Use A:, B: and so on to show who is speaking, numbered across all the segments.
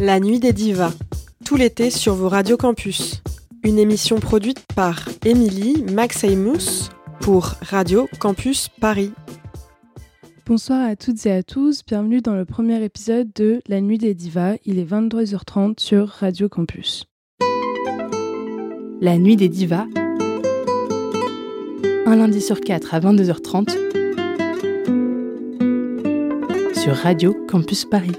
A: La nuit des divas, tout l'été sur vos radios campus. Une émission produite par Émilie Maxeymous pour Radio Campus Paris.
B: Bonsoir à toutes et à tous, bienvenue dans le premier épisode de La nuit des divas. Il est 23h30 sur Radio Campus.
C: La nuit des divas, un lundi sur quatre à 22h30 sur Radio Campus Paris.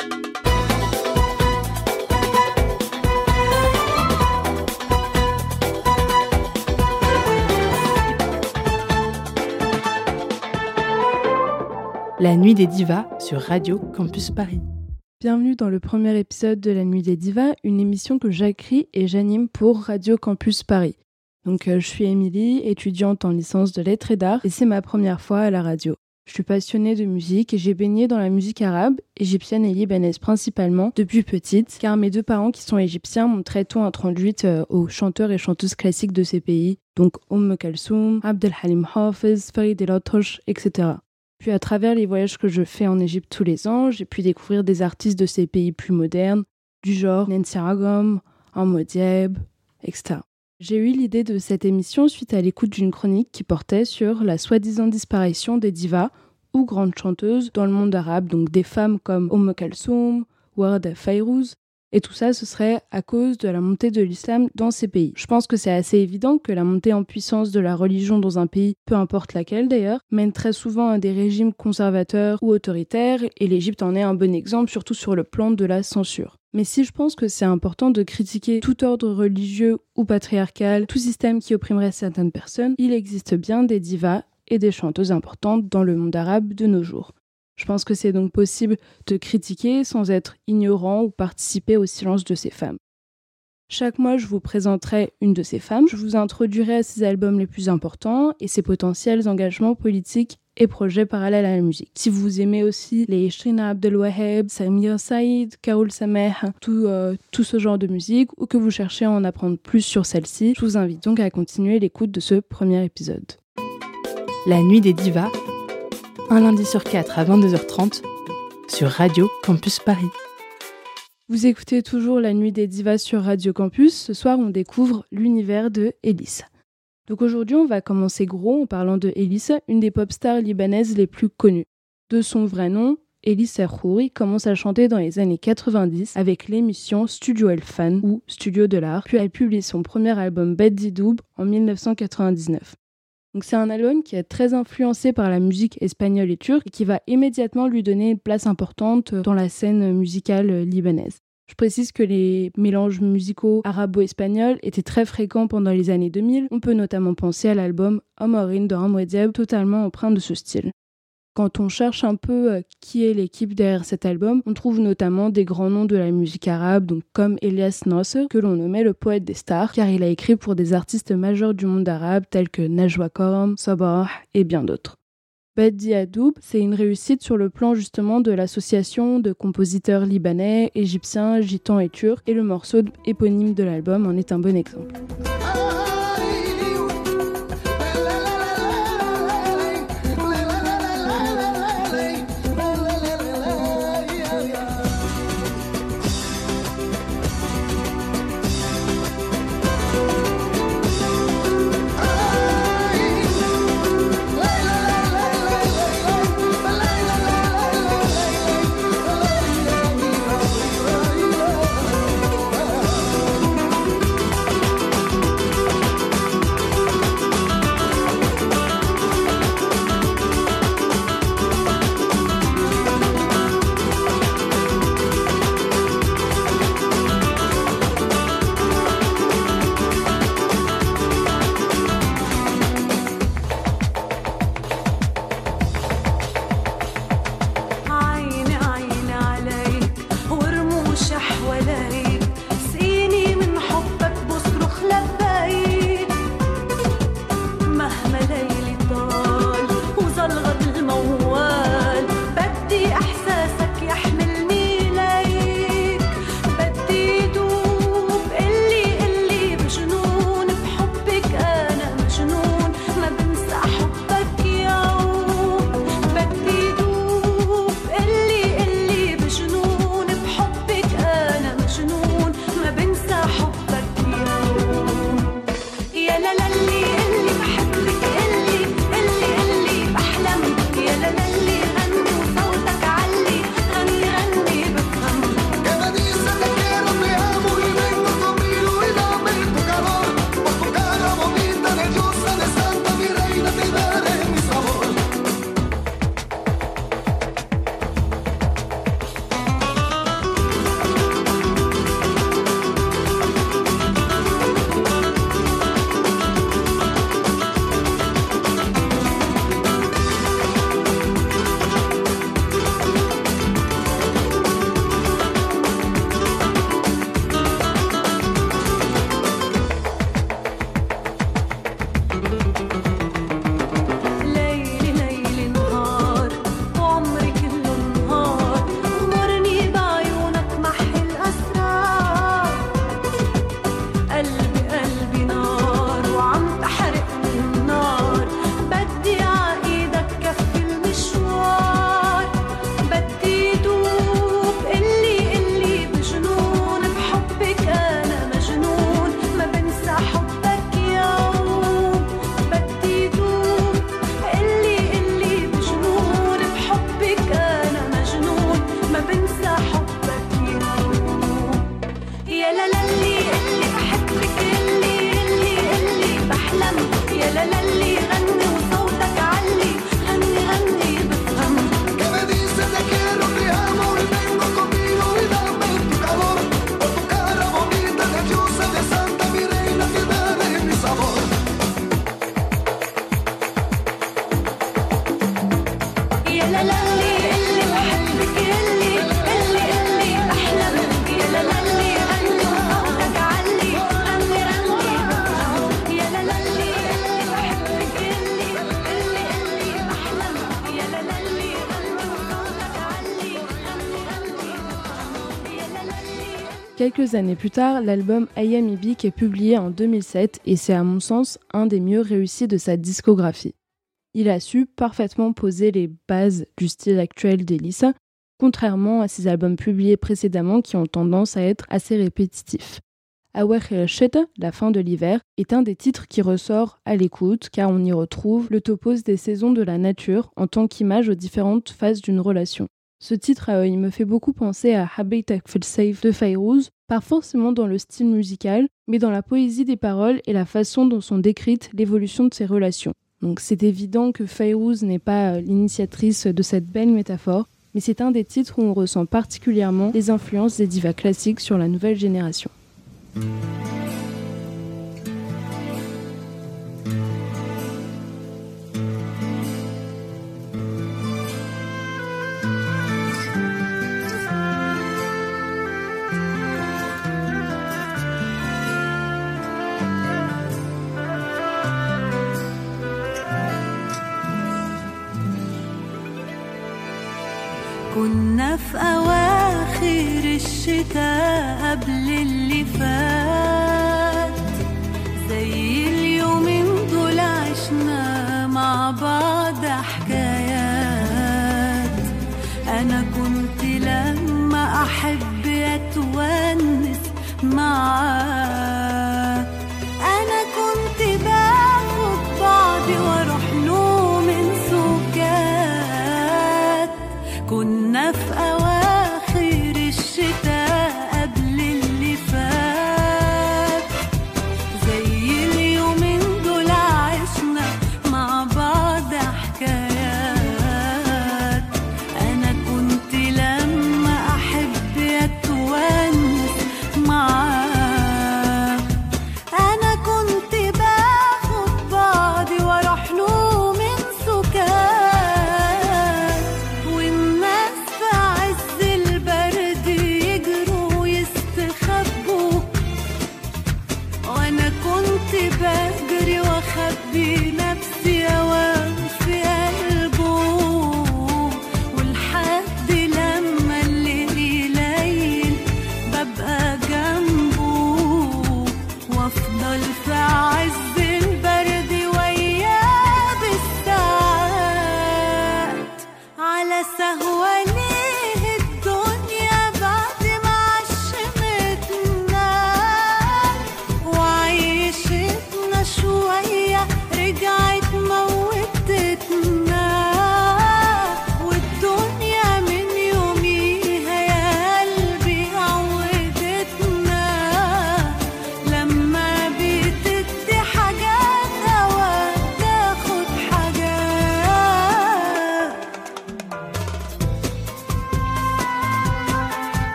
C: La nuit des divas sur Radio Campus Paris.
B: Bienvenue dans le premier épisode de La Nuit des Divas, une émission que j'écris et j'anime pour Radio Campus Paris. Donc euh, je suis Émilie, étudiante en licence de lettres et d'art, et c'est ma première fois à la radio. Je suis passionnée de musique et j'ai baigné dans la musique arabe, égyptienne et libanaise principalement, depuis petite, car mes deux parents qui sont égyptiens m'ont très tôt introduite euh, aux chanteurs et chanteuses classiques de ces pays, donc Umm Kalsoum, Abdel Halim Hafiz, Farid El etc. Puis à travers les voyages que je fais en Égypte tous les ans, j'ai pu découvrir des artistes de ces pays plus modernes, du genre Nancy Ragom, Dieb, etc. J'ai eu l'idée de cette émission suite à l'écoute d'une chronique qui portait sur la soi-disant disparition des divas ou grandes chanteuses dans le monde arabe, donc des femmes comme Kalsoum, Warda et tout ça, ce serait à cause de la montée de l'islam dans ces pays. Je pense que c'est assez évident que la montée en puissance de la religion dans un pays, peu importe laquelle d'ailleurs, mène très souvent à des régimes conservateurs ou autoritaires, et l'Égypte en est un bon exemple, surtout sur le plan de la censure. Mais si je pense que c'est important de critiquer tout ordre religieux ou patriarcal, tout système qui opprimerait certaines personnes, il existe bien des divas et des chanteuses importantes dans le monde arabe de nos jours. Je pense que c'est donc possible de critiquer sans être ignorant ou participer au silence de ces femmes. Chaque mois, je vous présenterai une de ces femmes, je vous introduirai à ses albums les plus importants et ses potentiels engagements politiques et projets parallèles à la musique. Si vous aimez aussi les Shrina Abdelwaheb, Samir Saïd, Kaoul Sameh, tout, euh, tout ce genre de musique, ou que vous cherchez à en apprendre plus sur celle-ci, je vous invite donc à continuer l'écoute de ce premier épisode.
C: La nuit des divas un lundi sur quatre à 22h30 sur Radio Campus Paris.
B: Vous écoutez toujours La Nuit des Divas sur Radio Campus. Ce soir, on découvre l'univers de Elissa. Donc aujourd'hui, on va commencer gros en parlant de Elissa, une des pop stars libanaises les plus connues. De son vrai nom, Elissa Khouri commence à chanter dans les années 90 avec l'émission Studio El Fan ou Studio de l'Art, puis elle publie son premier album Bad Doub en 1999. C'est un album qui est très influencé par la musique espagnole et turque et qui va immédiatement lui donner une place importante dans la scène musicale libanaise. Je précise que les mélanges musicaux arabo-espagnols étaient très fréquents pendant les années 2000. On peut notamment penser à l'album Amorin de Ramwediab, totalement empreint de ce style. Quand on cherche un peu euh, qui est l'équipe derrière cet album, on trouve notamment des grands noms de la musique arabe, comme Elias Nasser, que l'on nommait le poète des stars, car il a écrit pour des artistes majeurs du monde arabe tels que Najwa Karam, Sabah et bien d'autres. Badi Adoub, c'est une réussite sur le plan justement de l'association de compositeurs libanais, égyptiens, gitans et turcs, et le morceau éponyme de l'album en est un bon exemple. Quelques années plus tard, l'album I Am est publié en 2007 et c'est à mon sens un des mieux réussis de sa discographie. Il a su parfaitement poser les bases du style actuel d'Elisa, contrairement à ses albums publiés précédemment qui ont tendance à être assez répétitifs. Sheta, la fin de l'hiver, est un des titres qui ressort à l'écoute car on y retrouve le topos des saisons de la nature en tant qu'image aux différentes phases d'une relation. Ce titre, euh, il me fait beaucoup penser à Habitat Safe de Fayrouz, pas forcément dans le style musical, mais dans la poésie des paroles et la façon dont sont décrites l'évolution de ses relations. Donc c'est évident que Fayrouz n'est pas euh, l'initiatrice de cette belle métaphore, mais c'est un des titres où on ressent particulièrement les influences des divas classiques sur la nouvelle génération.
D: كنا في أواخر الشتاء قبل اللي فات. زي اليومين دول عشنا مع بعض حكايات. أنا كنت لما أحب أتونس معاك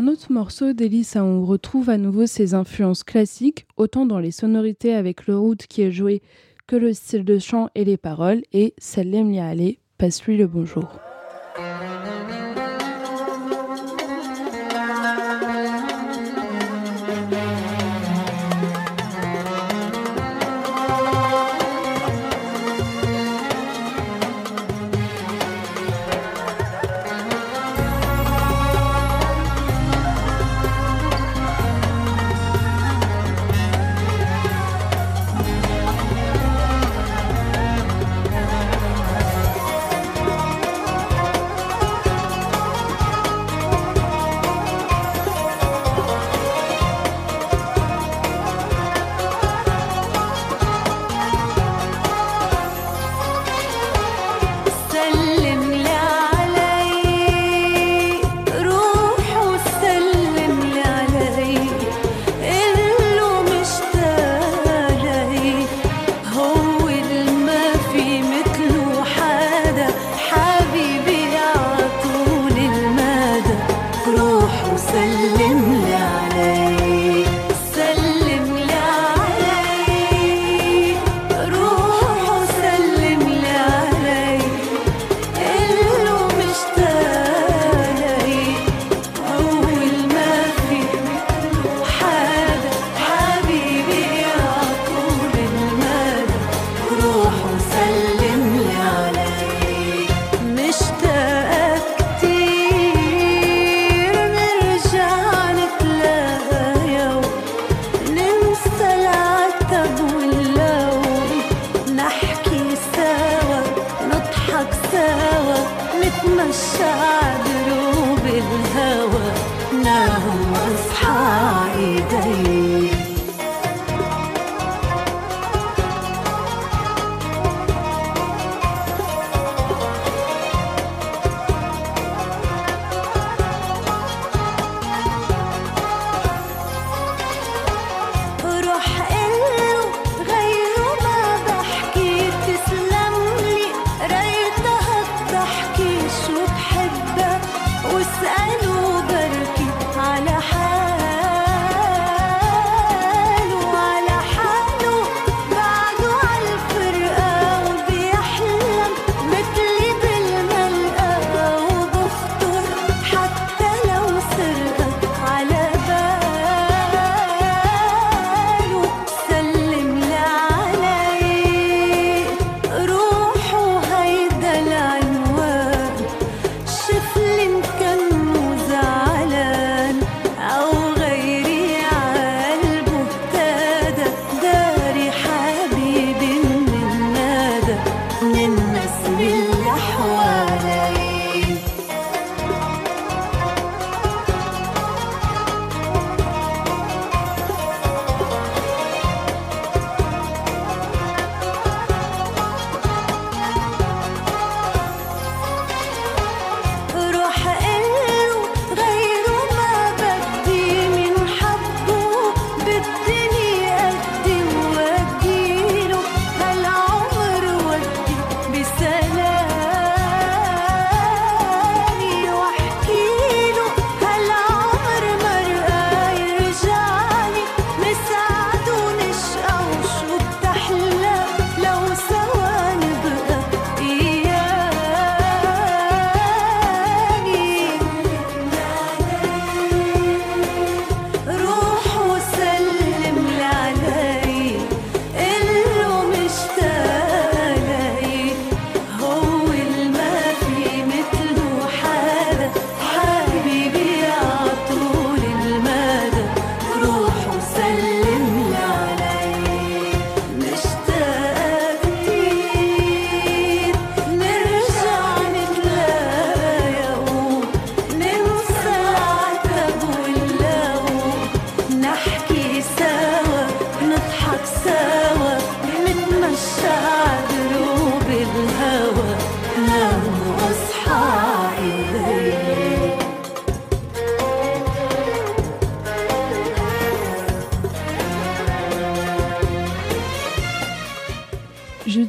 D: Un autre morceau d'Elisa où on retrouve à nouveau ses influences classiques, autant dans les sonorités avec le route qui est joué que le style de chant et les paroles, et Salem Lia passe-lui le bonjour.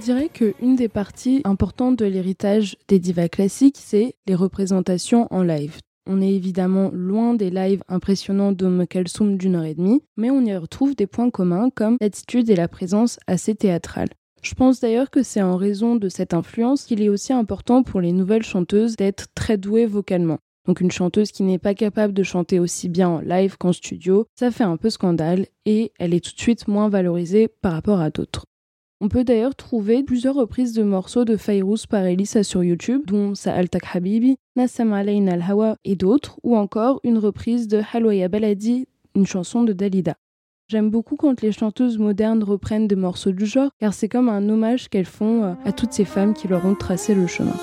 D: Je dirais qu'une des parties importantes de l'héritage des divas classiques, c'est les représentations en live. On est évidemment loin des lives impressionnants de Kalsum d'une heure et demie, mais on y retrouve des points communs comme l'attitude et la présence assez théâtrale. Je pense d'ailleurs que c'est en raison de cette influence qu'il est aussi important pour les nouvelles chanteuses d'être très douées vocalement. Donc une chanteuse qui n'est pas capable de chanter aussi bien en live qu'en studio, ça fait un peu scandale et elle est tout de suite moins valorisée par rapport à d'autres. On peut d'ailleurs trouver plusieurs reprises de morceaux de Fayrouz par Elisa sur YouTube, dont Sa'altak Habibi, Nassam Alain al-Hawa et d'autres, ou encore une reprise de Halwaya Baladi, une chanson de Dalida. J'aime beaucoup quand les chanteuses modernes reprennent des morceaux du genre, car c'est comme un hommage qu'elles font euh, à toutes ces femmes qui leur ont tracé le chemin.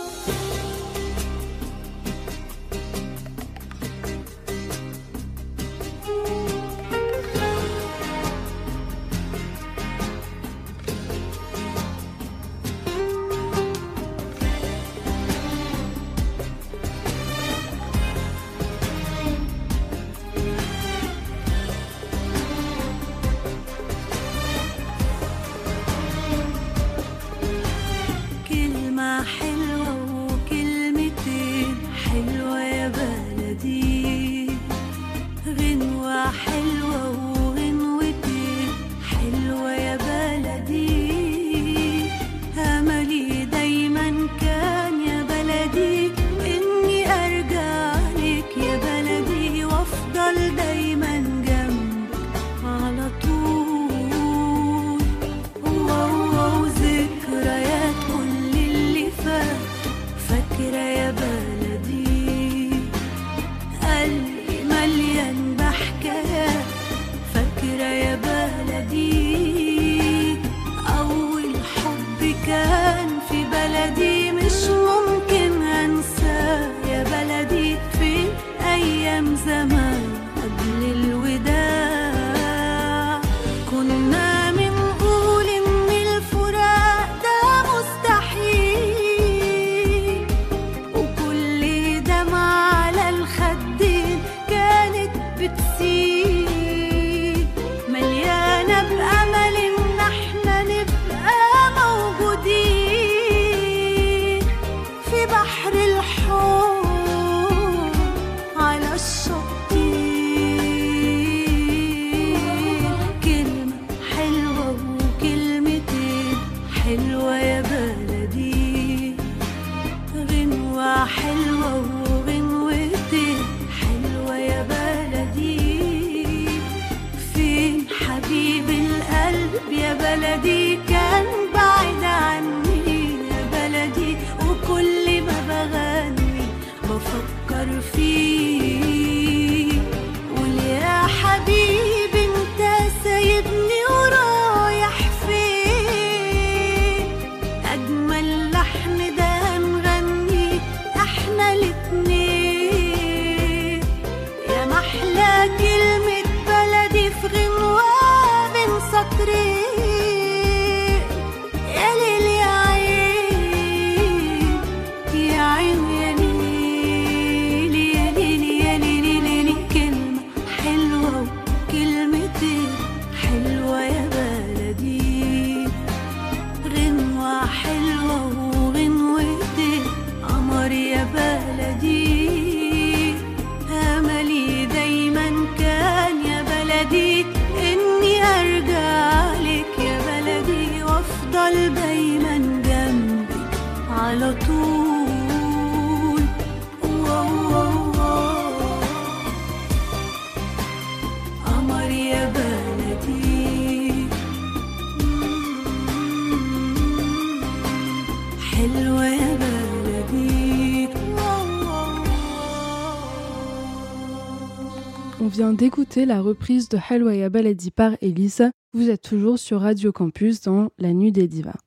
D: D'écouter la reprise de Halwaya Baladi par Elisa. Vous êtes toujours sur Radio Campus dans La Nuit des Divas.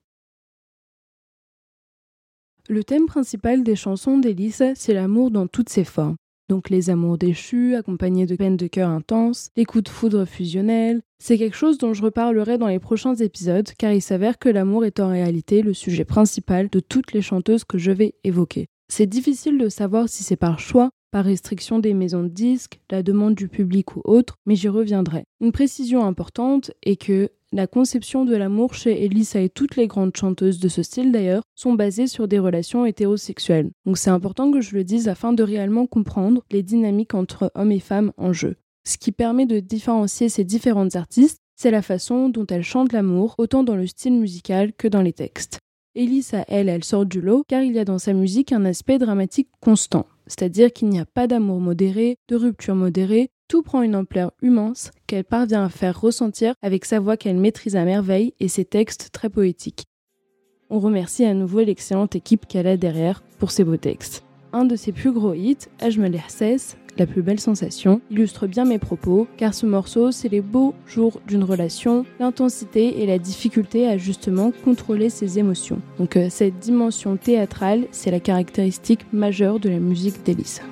D: Le thème principal des chansons d'Elisa, c'est l'amour dans toutes ses formes. Donc les amours déchus, accompagnés de peines de cœur intenses, les coups de foudre fusionnels. C'est quelque chose dont je reparlerai dans les prochains épisodes, car il s'avère que l'amour est en réalité le sujet principal de toutes les chanteuses que je vais évoquer. C'est difficile de savoir si c'est par choix par restriction des maisons de disques, la demande du public ou autre, mais j'y reviendrai. Une précision importante est que la conception de l'amour chez Elisa et toutes les grandes chanteuses de ce style d'ailleurs sont basées sur des relations hétérosexuelles. Donc c'est important que je le dise afin de réellement comprendre les dynamiques entre hommes et femmes en jeu. Ce qui permet de différencier ces différentes artistes, c'est la façon dont elles chantent l'amour, autant dans le style musical que dans les textes. Elisa, elle, elle sort du lot car il y a dans sa musique un aspect dramatique constant, c'est-à-dire qu'il n'y a pas d'amour modéré, de rupture modérée, tout prend une ampleur immense qu'elle parvient à faire ressentir avec sa voix qu'elle maîtrise à merveille et ses textes très poétiques. On remercie à nouveau l'excellente équipe qu'elle a derrière pour ses beaux textes. Un de ses plus gros hits, Ajmal Ihsas, la plus belle sensation, illustre bien mes propos, car ce morceau, c'est les beaux jours d'une relation, l'intensité et la difficulté à justement contrôler ses émotions. Donc euh, cette dimension théâtrale, c'est la caractéristique majeure de la musique d'Elisa.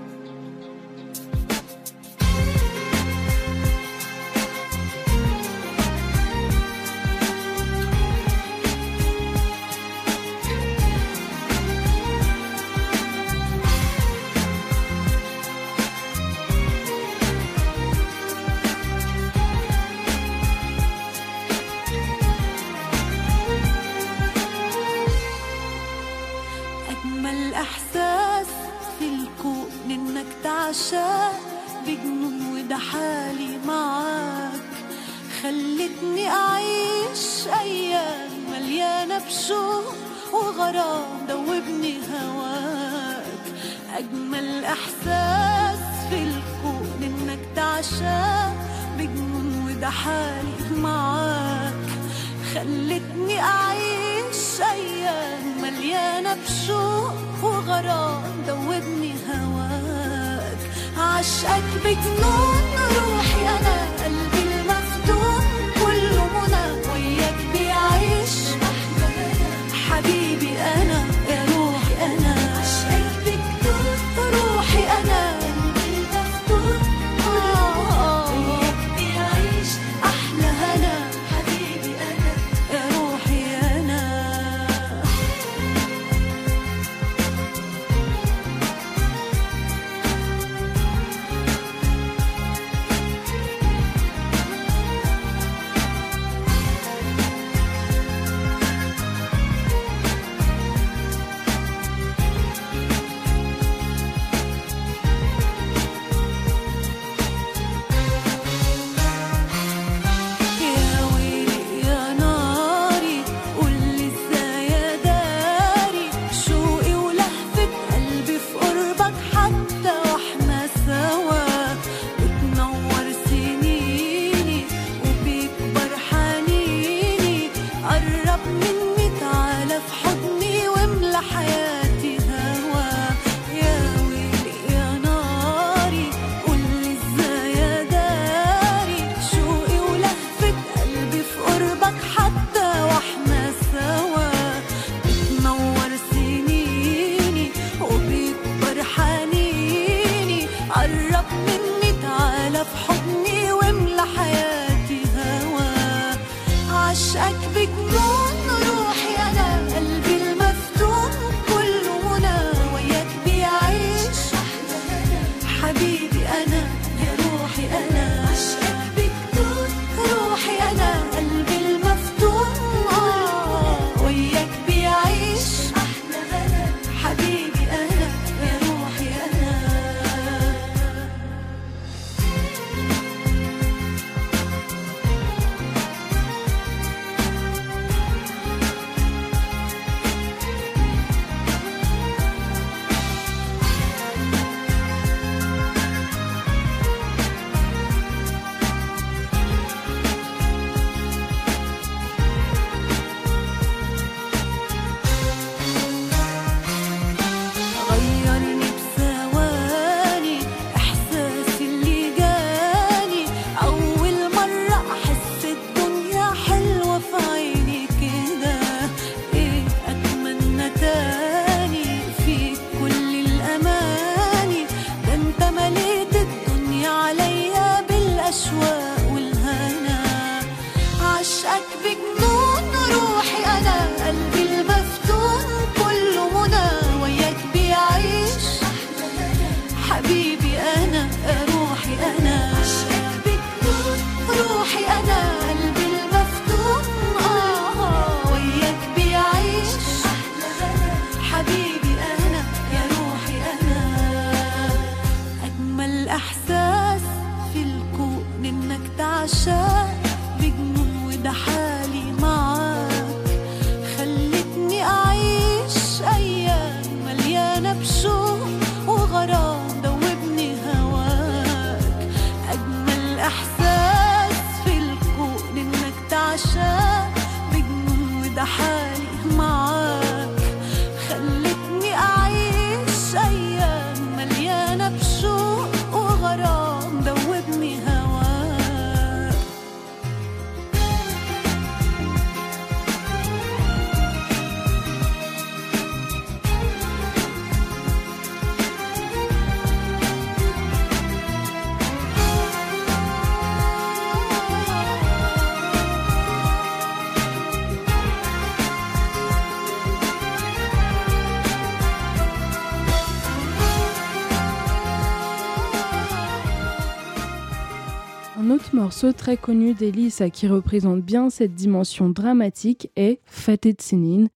D: très connue d'Elisa qui représente bien cette dimension dramatique est Faté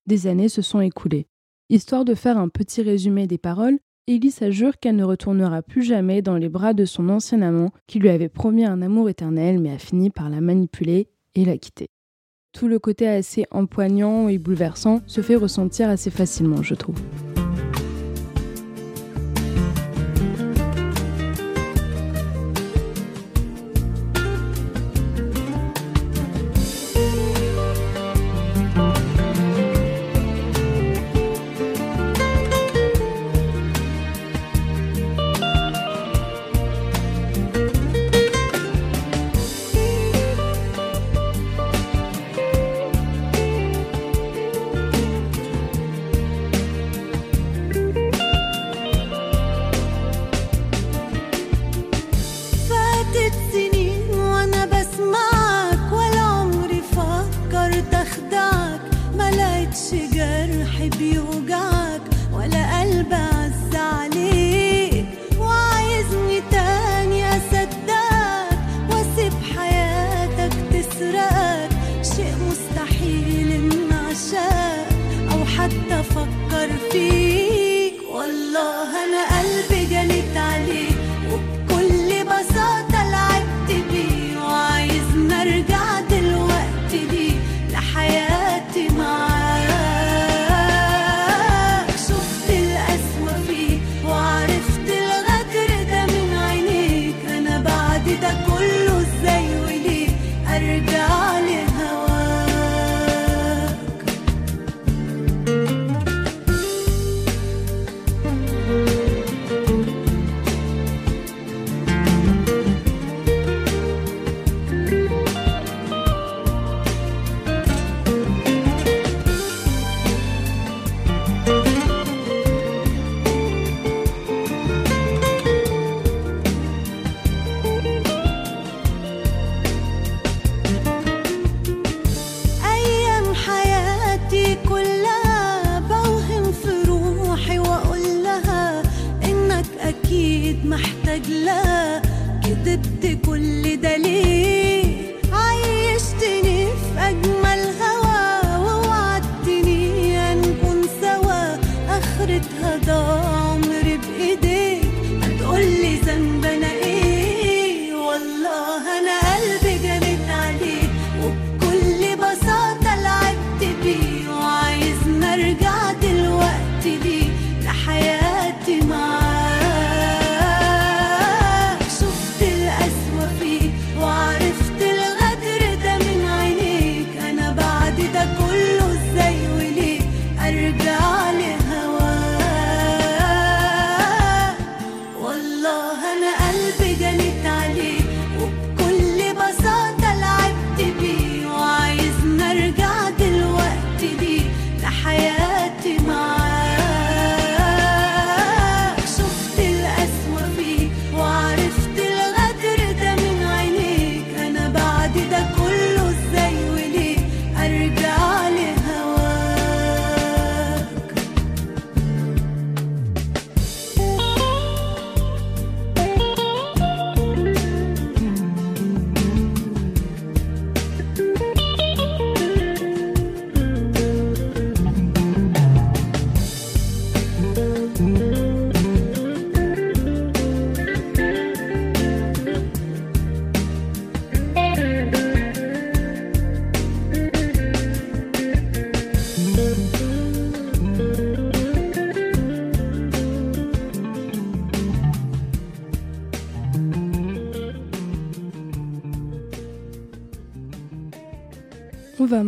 D: Des années se sont écoulées. Histoire de faire un petit résumé des paroles, Elisa jure qu'elle ne retournera plus jamais dans les bras de son ancien amant qui lui avait promis un amour éternel mais a fini par la manipuler et la quitter. Tout le côté assez empoignant et bouleversant se fait ressentir assez facilement, je trouve.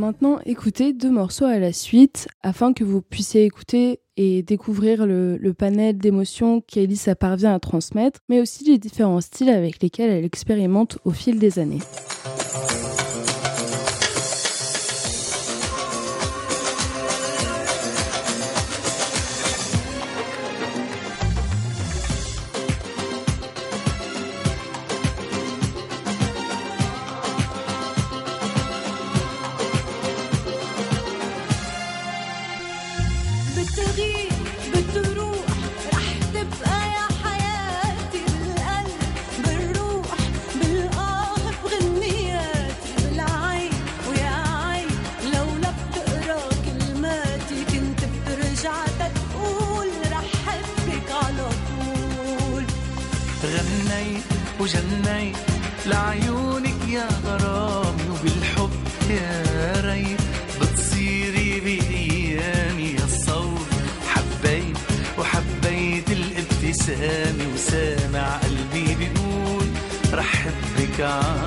B: maintenant écouter deux morceaux à la suite afin que vous puissiez écouter et découvrir le, panel d'émotions qu'Elisa parvient à transmettre, mais aussi les différents styles avec lesquels elle expérimente au fil des années.
E: وجنيت لعيونك يا غرامي وبالحب يا ريت بتصيري بأيامي يا الصوت حبيت وحبيت الابتسامة وسامع قلبي بيقول رح حبك
D: عاد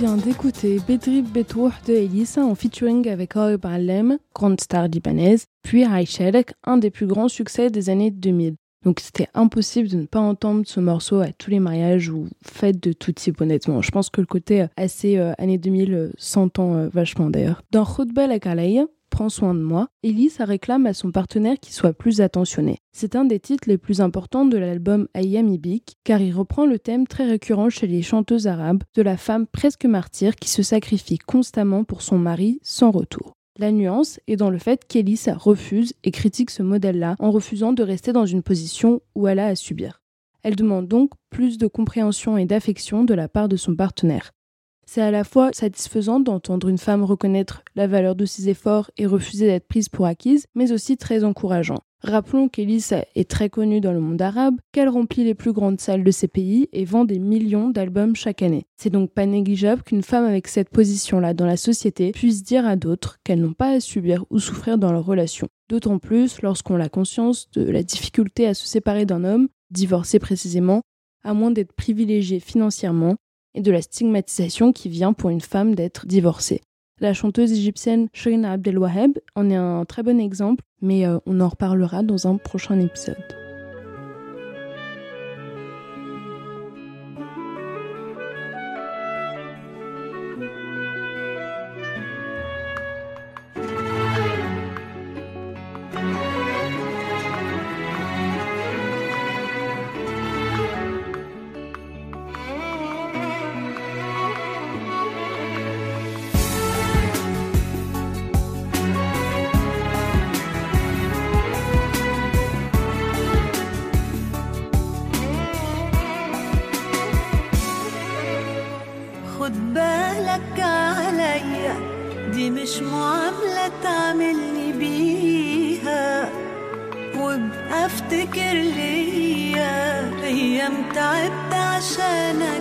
D: vient d'écouter Bedrib Betouh de Elisa en featuring avec Orib Alem, grande star libanaise, puis Aïchelek, un des plus grands succès des années 2000. Donc c'était impossible de ne pas entendre ce morceau à tous les mariages ou fêtes de tout type honnêtement. Je pense que le côté euh, assez euh, années 2000 euh, s'entend vachement d'ailleurs. Dans Kalaï, Prends soin de moi, Elisa réclame à son partenaire qu'il soit plus attentionné. C'est un des titres les plus importants de l'album Ayam Ibik, car il reprend le thème très récurrent chez les chanteuses arabes de la femme presque martyre qui se sacrifie constamment pour son mari sans retour. La nuance est dans le fait qu'Elisa refuse et critique ce modèle-là en refusant de rester dans une position où elle a à subir. Elle demande donc plus de compréhension et d'affection de la part de son partenaire. C'est à la fois satisfaisant d'entendre une femme reconnaître la valeur de ses efforts et refuser d'être prise pour acquise, mais aussi très encourageant. Rappelons qu'Elisa est très connue dans le monde arabe, qu'elle remplit les plus grandes salles de ces pays et vend des millions d'albums chaque année. C'est donc pas négligeable qu'une femme avec cette position-là dans la société puisse dire à d'autres qu'elles n'ont pas à subir ou souffrir dans leur relation. D'autant plus lorsqu'on a conscience de la difficulté à se séparer d'un homme, divorcé précisément, à moins d'être privilégié financièrement, et de la stigmatisation qui vient pour une femme d'être divorcée. La chanteuse égyptienne Shirina Abdelwaheb en est un très bon exemple, mais euh, on en reparlera dans un prochain épisode. रात शनक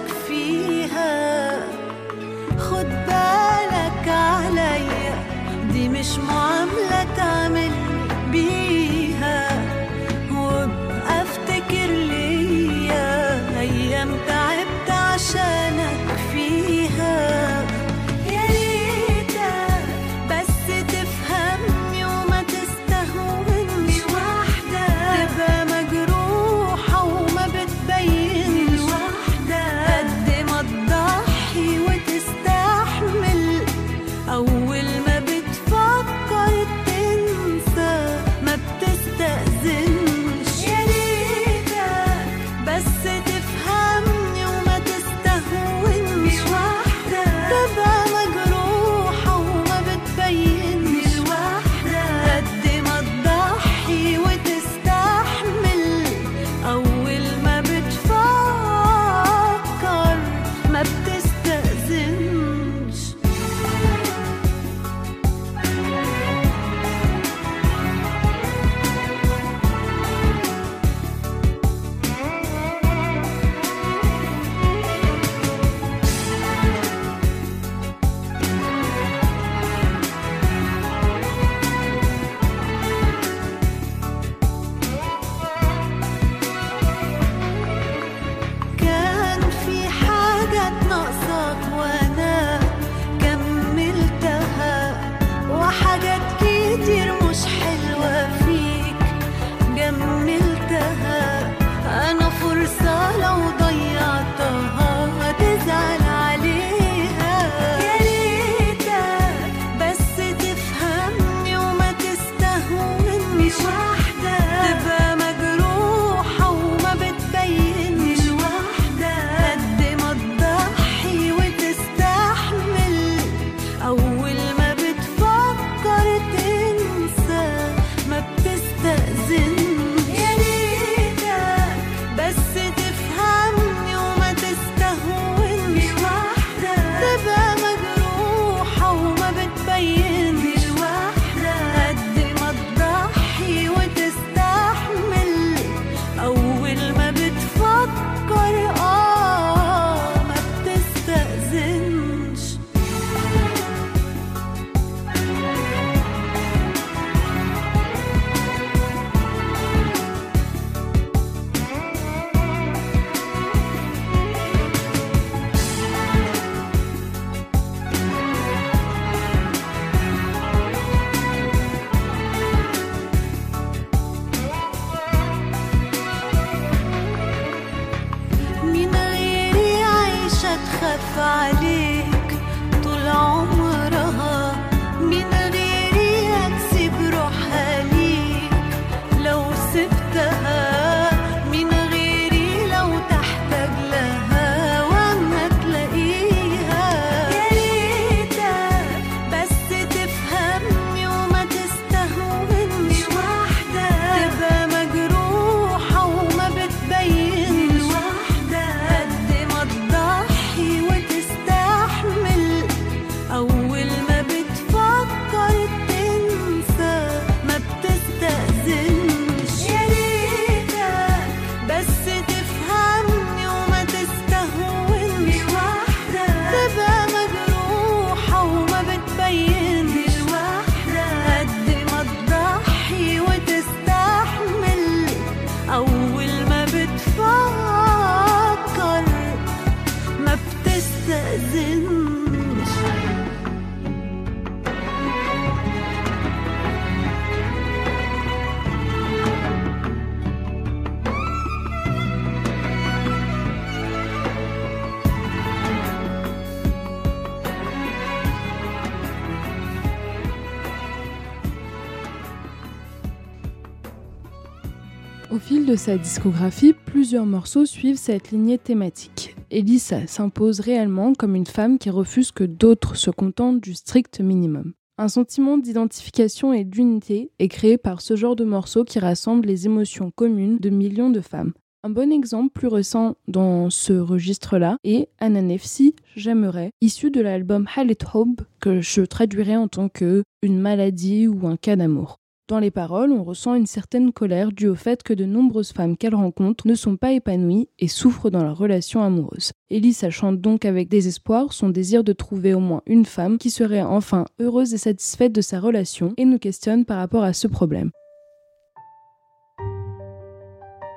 D: sa discographie, plusieurs morceaux suivent cette lignée thématique. Elisa s'impose réellement comme une femme qui refuse que d'autres se contentent du strict minimum. Un sentiment d'identification et d'unité est créé par ce genre de morceaux qui rassemble les émotions communes de millions de femmes.
B: Un bon exemple plus récent dans ce registre-là est Ananefsi, J'aimerais, issu de l'album Halet Hope, que je traduirais en tant que une maladie ou un cas d'amour. Dans les paroles, on ressent une certaine colère due au fait que de nombreuses femmes qu'elle rencontre ne sont pas épanouies et souffrent dans leur relation amoureuse. Elisa chante donc avec désespoir son désir de trouver au moins une femme qui serait enfin heureuse et satisfaite de sa relation et nous questionne par rapport à ce problème.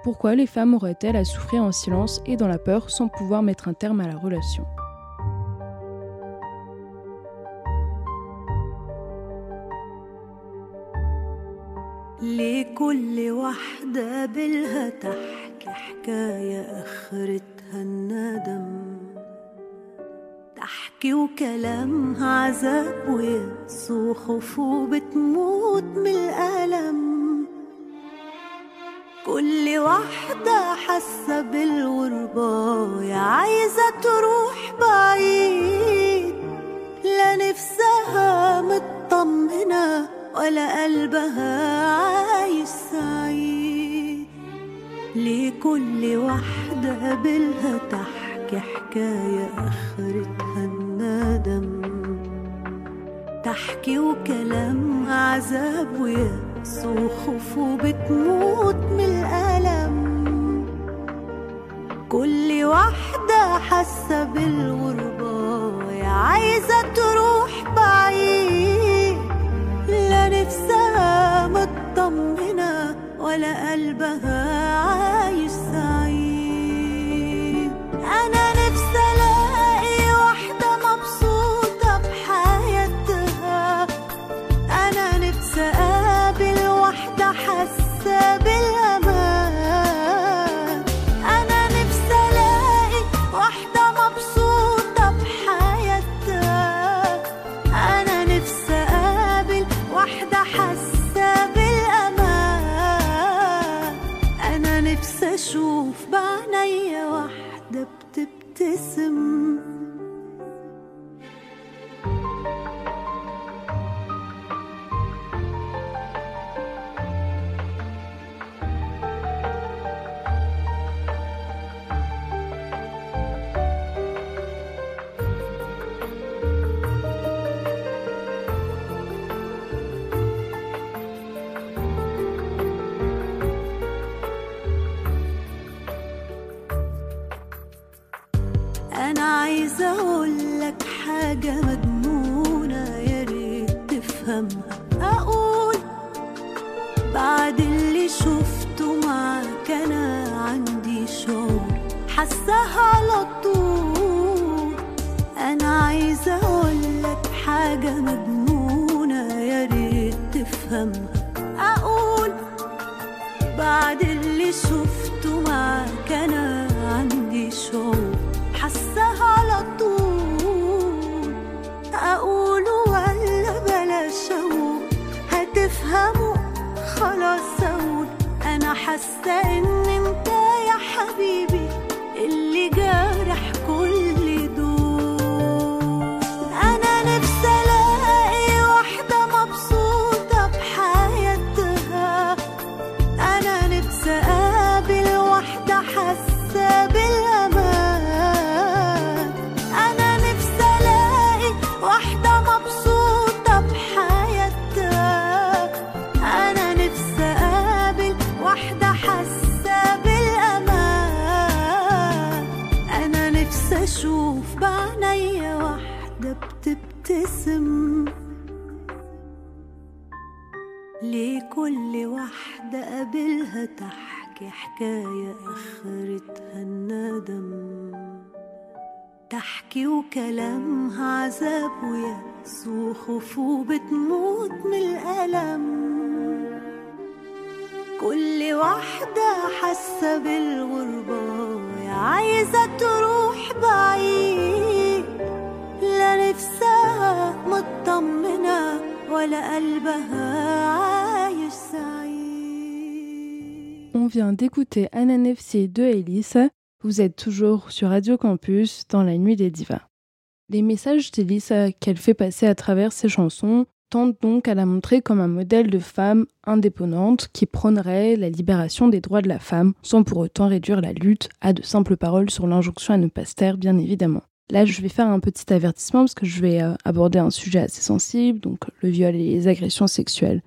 B: Pourquoi les femmes auraient-elles à souffrir en silence et dans la peur sans pouvoir mettre un terme à la relation?
D: لكل واحدة بالها تحكي حكاية آخرتها الندم. تحكي وكلامها عذاب ويأس وخوف وبتموت من الألم. كل واحدة حاسة بالغربة يا عايزة تروح بعيد. لا نفسها مطمنة ولا قلبها عايش سعيد. لكل واحدة قابلها تحكي حكاية آخرتها الندم؟ تحكي وكلامها عذاب ويأس وخوف وبتموت من الألم. كل واحدة حاسة بالغربة عايزة تروح بعيد. نفسها مطمنة ولا قلبها عايش حاساها على طول أنا عايزة أقولك حاجة مجنونة يا ريت تفهمها. أقول بعد اللي شفته معاك أنا عندي شوق حاساها على طول أقول ولا بلاش أقول هتفهمه؟ خلاص أقول. أنا حاسة إن أنت يا حبيبي جرح لكل واحدة قابلها تحكي حكاية آخرتها الندم. تحكي وكلامها عذاب ويأس وخوف وبتموت من الألم. كل واحدة حاسة بالغربة عايزة تروح بعيد. لا نفسها مطمنة ولا قلبها سعيد
B: On vient d'écouter Ananefsi de Elise. Vous êtes toujours sur Radio Campus dans la nuit des divas. Les messages d'Elise qu'elle fait passer à travers ses chansons tente donc à la montrer comme un modèle de femme indépendante qui prônerait la libération des droits de la femme, sans pour autant réduire la lutte à de simples paroles sur l'injonction à ne pas se taire, bien évidemment. Là, je vais faire un petit avertissement parce que je vais euh, aborder un sujet assez sensible, donc le viol et les agressions sexuelles.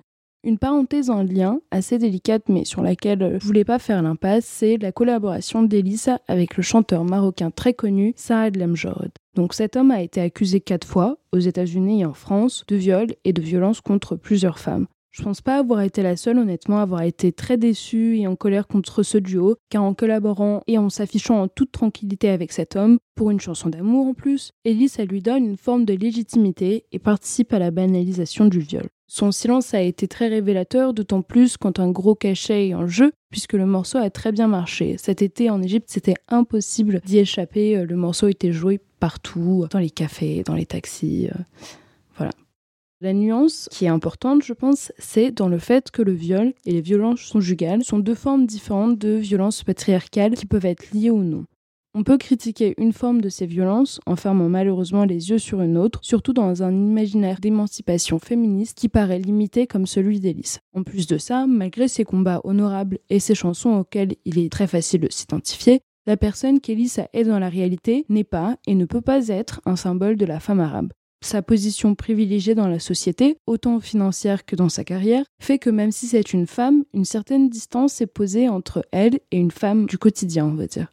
B: Une parenthèse en lien, assez délicate mais sur laquelle euh, je voulais pas faire l'impasse, c'est la collaboration d'Elissa avec le chanteur marocain très connu Saad Lemjord. Donc cet homme a été accusé quatre fois, aux États-Unis et en France, de viol et de violence contre plusieurs femmes. Je pense pas avoir été la seule, honnêtement, à avoir été très déçue et en colère contre ce duo, car en collaborant et en s'affichant en toute tranquillité avec cet homme, pour une chanson d'amour en plus, Ellie, ça lui donne une forme de légitimité et participe à la banalisation du viol. Son silence a été très révélateur, d'autant plus quand un gros cachet est en jeu, puisque le morceau a très bien marché. Cet été en Égypte, c'était impossible d'y échapper. Le morceau était joué partout, dans les cafés, dans les taxis. euh, Voilà. La nuance qui est importante, je pense, c'est dans le fait que le viol et les violences conjugales sont deux formes différentes de violences patriarcales qui peuvent être liées ou non. On peut critiquer une forme de ces violences en fermant malheureusement les yeux sur une autre, surtout dans un imaginaire d'émancipation féministe qui paraît limité comme celui d'Élise. En plus de ça, malgré ses combats honorables et ses chansons auxquelles il est très facile de s'identifier, la personne qu'Elissa est dans la réalité n'est pas et ne peut pas être un symbole de la femme arabe. Sa position privilégiée dans la société, autant financière que dans sa carrière, fait que même si c'est une femme, une certaine distance est posée entre elle et une femme du quotidien, on va dire.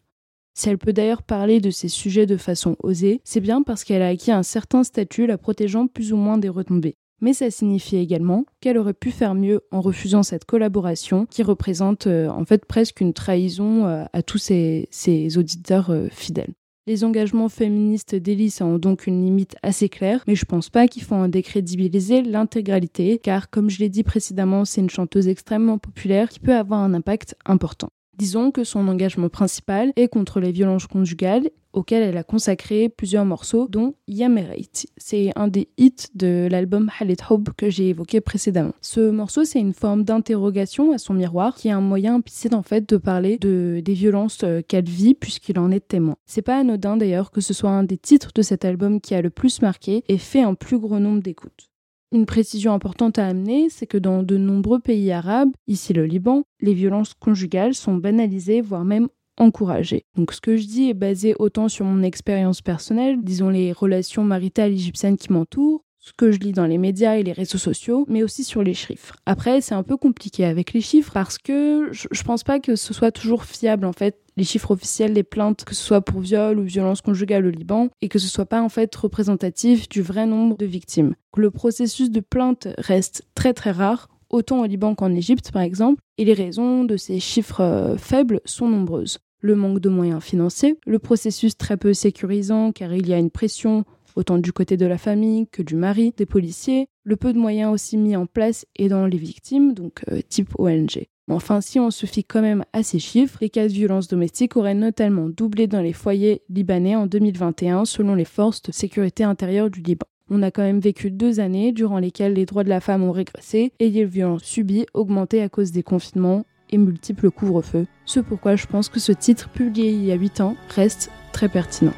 B: Si elle peut d'ailleurs parler de ces sujets de façon osée, c'est bien parce qu'elle a acquis un certain statut la protégeant plus ou moins des retombées. Mais ça signifie également qu'elle aurait pu faire mieux en refusant cette collaboration qui représente euh, en fait presque une trahison euh, à tous ses, auditeurs euh, fidèles. Les engagements féministes d'Elise ont donc une limite assez claire, mais je pense pas qu'il faut en décrédibiliser l'intégralité, car comme je l'ai dit précédemment, c'est une chanteuse extrêmement populaire qui peut avoir un impact important. Disons que son engagement principal est contre les violences conjugales, auxquelles elle a consacré plusieurs morceaux, dont Yamereit. C'est un des hits de l'album Halit Hob que j'ai évoqué précédemment. Ce morceau, c'est une forme d'interrogation à son miroir, qui est un moyen implicite en fait de parler de, des violences euh, qu'elle vit, puisqu'il en est témoin. C'est pas anodin d'ailleurs que ce soit un des titres de cet album qui a le plus marqué et fait un plus gros nombre d'écoutes. Une précision importante à amener, c'est que dans de nombreux pays arabes, ici le Liban, les violences conjugales sont banalisées, voire même encouragées. Donc ce que je dis est basé autant sur mon expérience personnelle, disons les relations maritales égyptiennes qui m'entourent, ce que je lis dans les médias et les réseaux sociaux, mais aussi sur les chiffres. Après, c'est un peu compliqué avec les chiffres parce que je, pense pas que ce soit toujours fiable en fait les chiffres officiels des plaintes, que ce soit pour viol ou violence conjugale au Liban, et que ce soit pas en fait représentatif du vrai nombre de victimes. Le processus de plainte reste très très rare, autant au Liban qu'en Égypte par exemple, et les raisons de ces chiffres euh, faibles sont nombreuses. Le manque de moyens financiers, le processus très peu sécurisant car il y a une pression autant du côté de la famille que du mari, des policiers, le peu de moyens aussi mis en place aidant les victimes, donc euh, type ONG. Enfin, si on se fie quand même à ces chiffres, les cas de violence domestique auraient notamment doublé dans les foyers libanais en 2021 selon les forces de sécurité intérieure du Liban. On a quand même vécu deux années durant lesquelles les droits de la femme ont régressé et les violences subies augmenté à cause des confinements et multiples couvre-feux. Ce pourquoi je pense que ce titre publié il y a 8 ans reste très pertinent.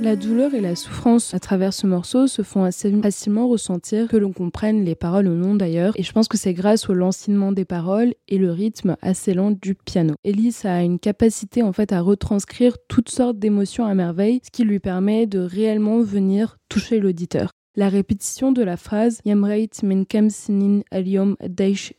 B: La douleur et la souffrance à travers ce morceau se font assez facilement ressentir, que l'on comprenne les paroles ou non d'ailleurs, et je pense que c'est grâce au lancinement des paroles et le rythme assez lent du piano. Elise a une capacité en fait à retranscrire toutes sortes d'émotions à merveille, ce qui lui permet de réellement venir toucher l'auditeur. La répétition de la phrase Yamreit min kam sinin aliyom daish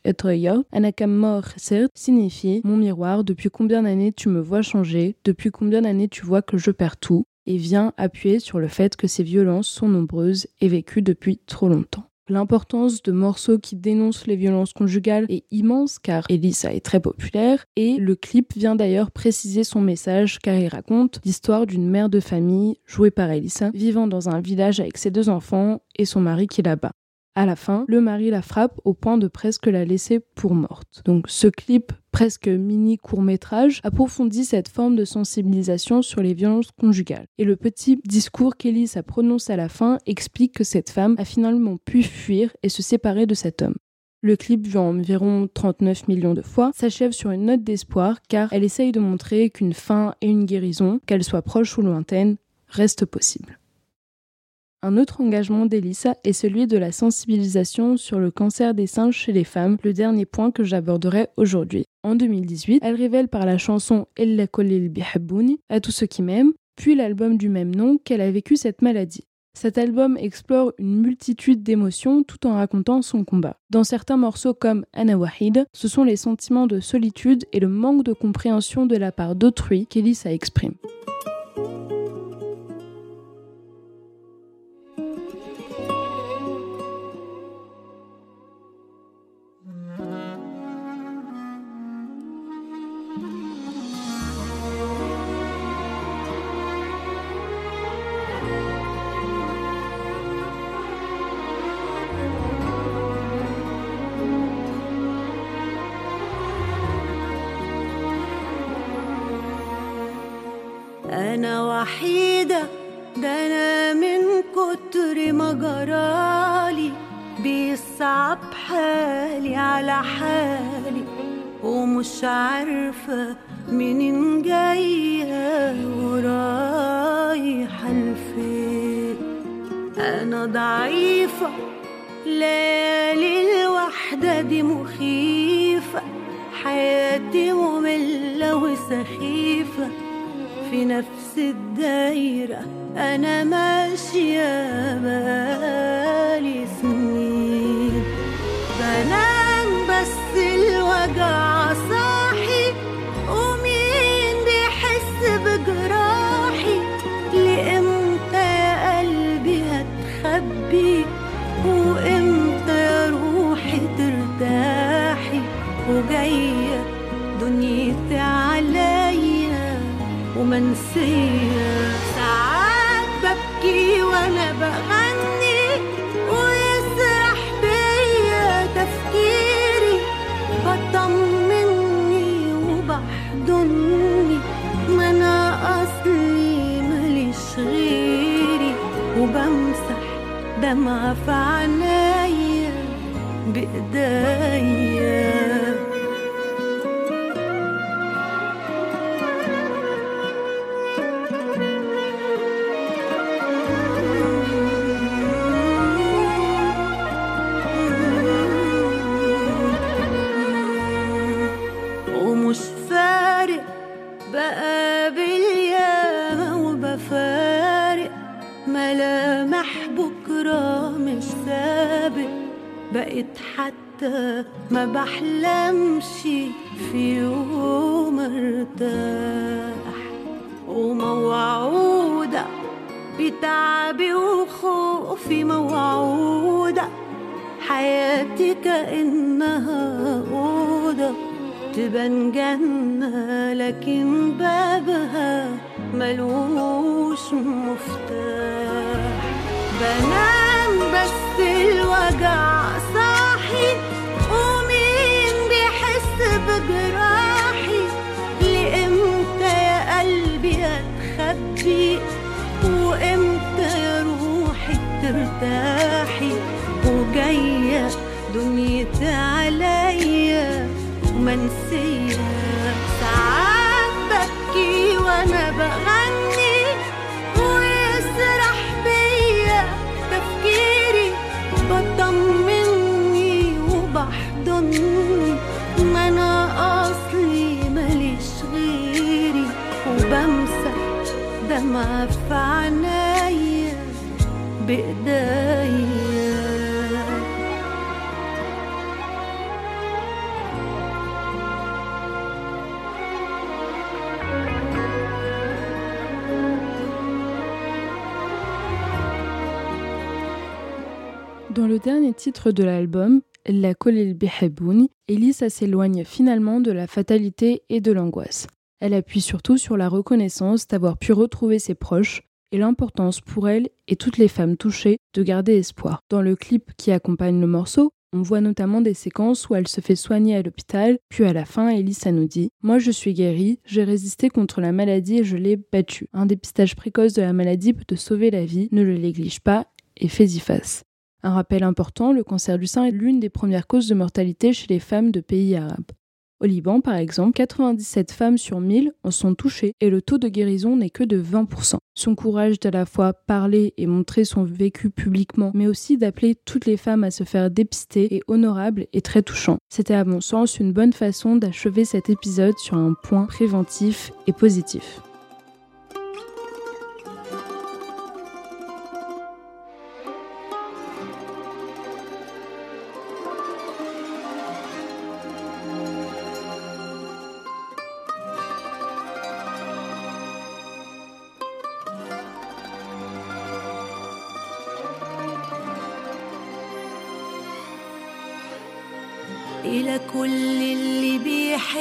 B: anakam mor sert signifie Mon miroir, depuis combien d'années tu me vois changer, depuis combien d'années tu vois que je perds tout, et vient appuyer sur le fait que ces violences sont nombreuses et vécues depuis trop longtemps. L'importance de morceaux qui dénoncent les violences conjugales est immense car Elisa est très populaire et le clip vient d'ailleurs préciser son message car il raconte l'histoire d'une mère de famille jouée par Elisa vivant dans un village avec ses deux enfants et son mari qui la bat. À la fin, le mari la frappe au point de presque la laisser pour morte. Donc ce clip, presque mini court-métrage, approfondit cette forme de sensibilisation sur les violences conjugales. Et le petit discours qu'Elise a prononcé à la fin explique que cette femme a finalement pu fuir et se séparer de cet homme. Le clip, vu environ 39 millions de fois, s'achève sur une note d'espoir car elle essaye de montrer qu'une fin et une guérison, qu'elles soient proches ou lointaines, restent possibles. Un autre engagement d'Elissa est celui de la sensibilisation sur le cancer des seins chez les femmes, le dernier point que j'aborderai aujourd'hui. En 2018, elle révèle par la chanson Ella Kolil Bihabbouni à tous ceux qui m'aiment, puis l'album du même nom qu'elle a vécu cette maladie. Cet album explore une multitude d'émotions tout en racontant son combat. Dans certains morceaux comme Anna Wahid, ce sont les sentiments de solitude et le manque de compréhension de la part d'autrui qu'Elissa exprime.
D: وحيدة ده أنا من كتر ما جرالي بيص وصعب حالي على حالي ومش عارفة منين جاية ورايحة لفين. أنا ضعيفة ليالي الوحدة دي مخيفة حياتي مملة وسخيفة. في نفس الدايرة أنا ماشية بقالي سنين دمعة في عناية بإيديا. حتى ما بحلمش في يوم ارتاح. وموعودة بتعبي وخوفي موعودة حياتي كأنها أوضة تبان جنة لكن بابها ملوش مفتاح. بنام بس الوجع صاحي بجراحي لإمتى يا قلبي هتخبي؟ وإمتى يا روحي ترتاحي؟ وجاية دنيتي عليا ومنسية ساعات ببكي وأنا بغني دمعة في عينيا بايديا
B: Dans le dernier titre de l'album, La Kolel Bihebouni, Elisa s'éloigne finalement de la fatalité et de l'angoisse. Elle appuie surtout sur la reconnaissance d'avoir pu retrouver ses proches et l'importance pour elle et toutes les femmes touchées de garder espoir. Dans le clip qui accompagne le morceau, on voit notamment des séquences où elle se fait soigner à l'hôpital, puis à la fin, Elisa nous dit Moi je suis guérie, j'ai résisté contre la maladie et je l'ai battue. Un dépistage précoce de la maladie peut te sauver la vie, ne le néglige pas et fais-y face. Un rappel important, le cancer du sein est l'une des premières causes de mortalité chez les femmes de pays arabes. Au Liban, par exemple, 97 femmes sur 1000 en sont touchées et le taux de guérison n'est que de 20%. Son courage d'à la fois parler et montrer son vécu publiquement, mais aussi d'appeler toutes les femmes à se faire dépister est honorable et très touchant. C'était à mon sens une bonne façon d'achever cet épisode sur un point préventif et positif.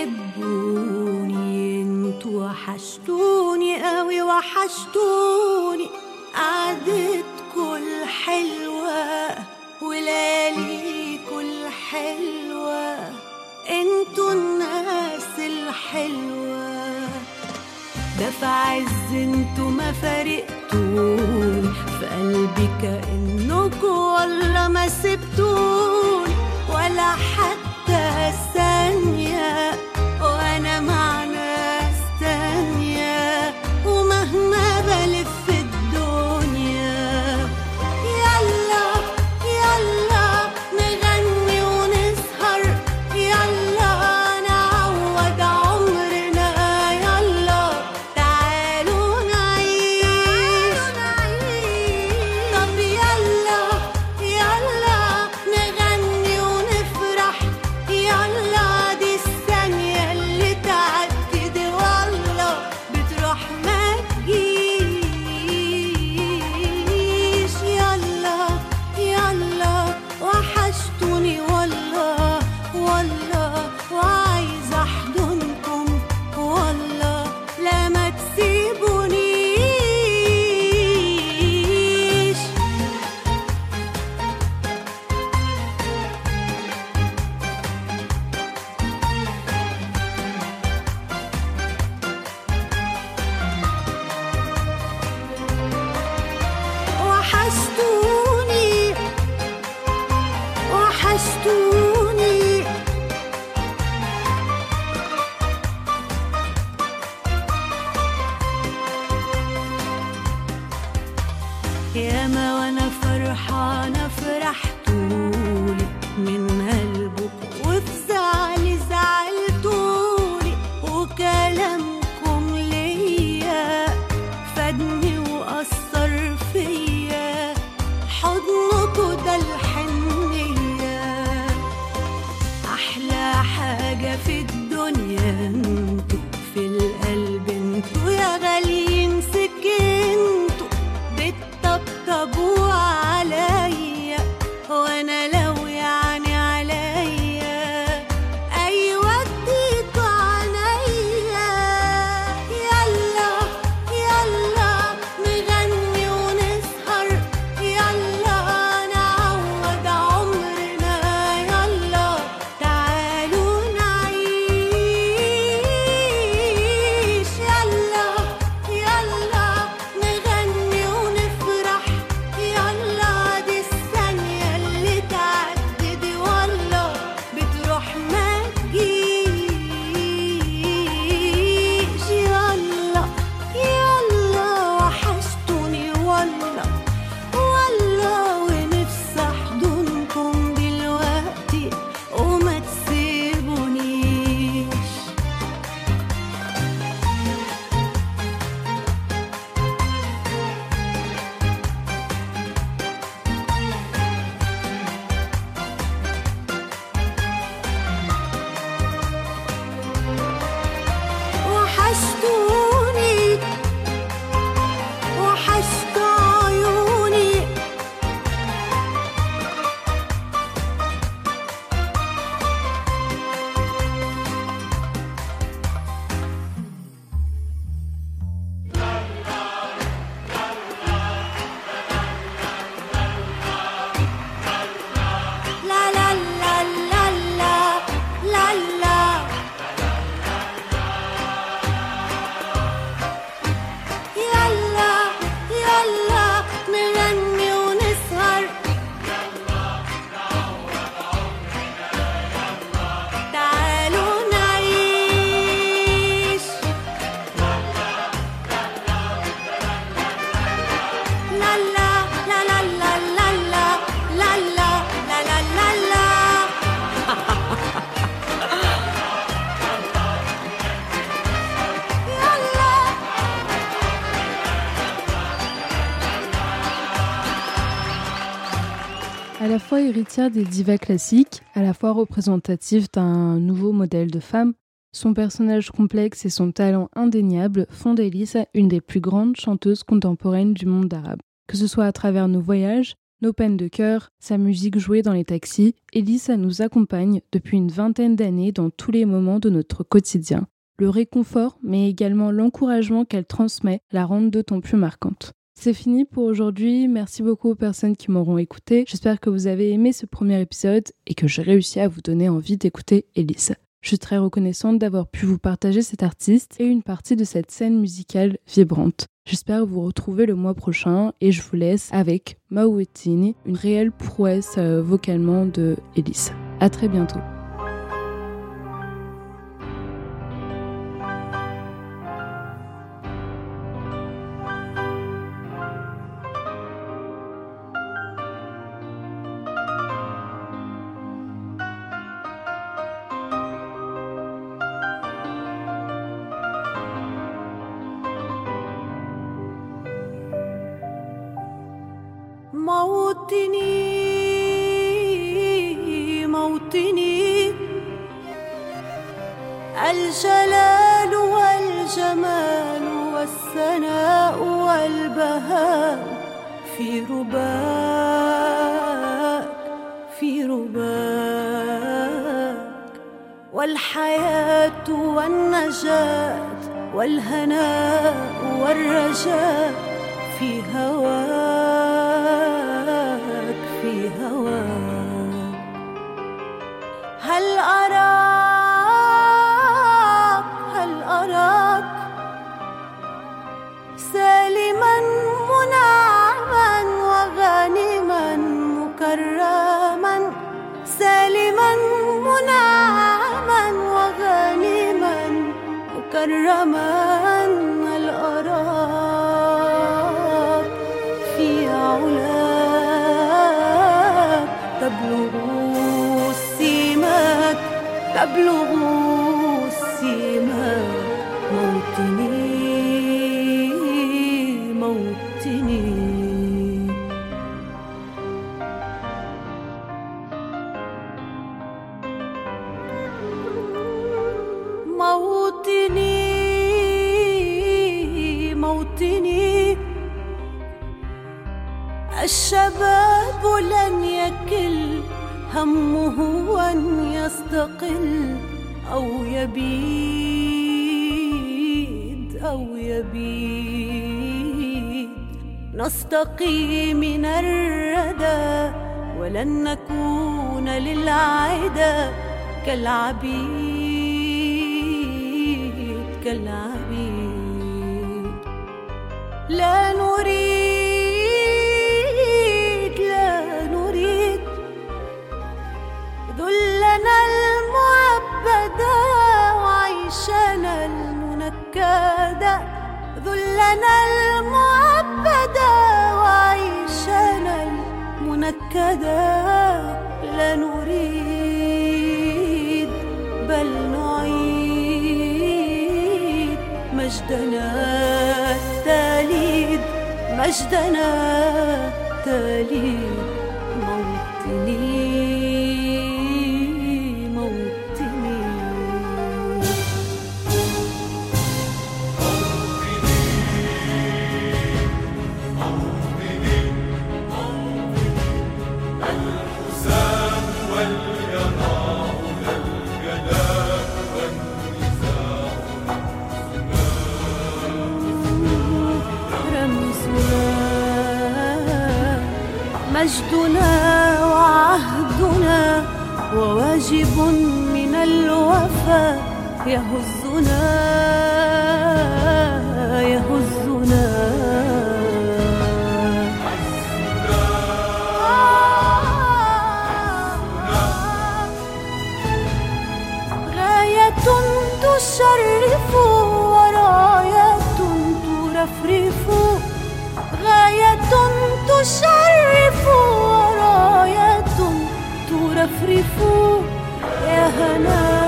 D: بيحبوني أنتوا وحشتوني قوي وحشتوني. قعدتكوا الحلوة ولياليكوا الحلوة أنتوا الناس الحلوة. ده في عز أنتوا ما فارقتوني. في قلبي كأنكوا والله ما سبتوني. حاجة
B: des divas classiques, à la fois représentative d'un nouveau modèle de femme, son personnage complexe et son talent indéniable font d'Elisa une des plus grandes chanteuses contemporaines du monde arabe. Que ce soit à travers nos voyages, nos peines de cœur, sa musique jouée dans les taxis, Elisa nous accompagne depuis une vingtaine d'années dans tous les moments de notre quotidien. Le réconfort, mais également l'encouragement qu'elle transmet la rendent d'autant plus marquante. C'est fini pour aujourd'hui. Merci beaucoup aux personnes qui m'auront écouté. J'espère que vous avez aimé ce premier épisode et que j'ai réussi à vous donner envie d'écouter Elise. Je suis très reconnaissante d'avoir pu vous partager cet artiste et une partie de cette scène musicale vibrante. J'espère vous retrouver le mois prochain et je vous laisse avec Mawetini, une réelle prouesse euh, vocalement de Elise. À très bientôt.
D: كالعبيد كالعبيد. لا نريد لا نريد ذلنا المعبدا وعيشنا المنكدا ذلنا المعبدا وعيشنا المنكدا لا نريد بل نعيد مجدنا التاليد مجدنا التاليد. من الوفا يهزنا يهزنا. غاية تشرف وراية ترفرف. غاية تشرف وراية ترفرف. Hana.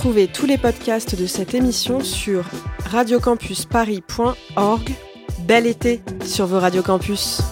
A: Retrouvez tous les podcasts de cette émission sur radiocampusparis.org. Bel été sur vos radios campus.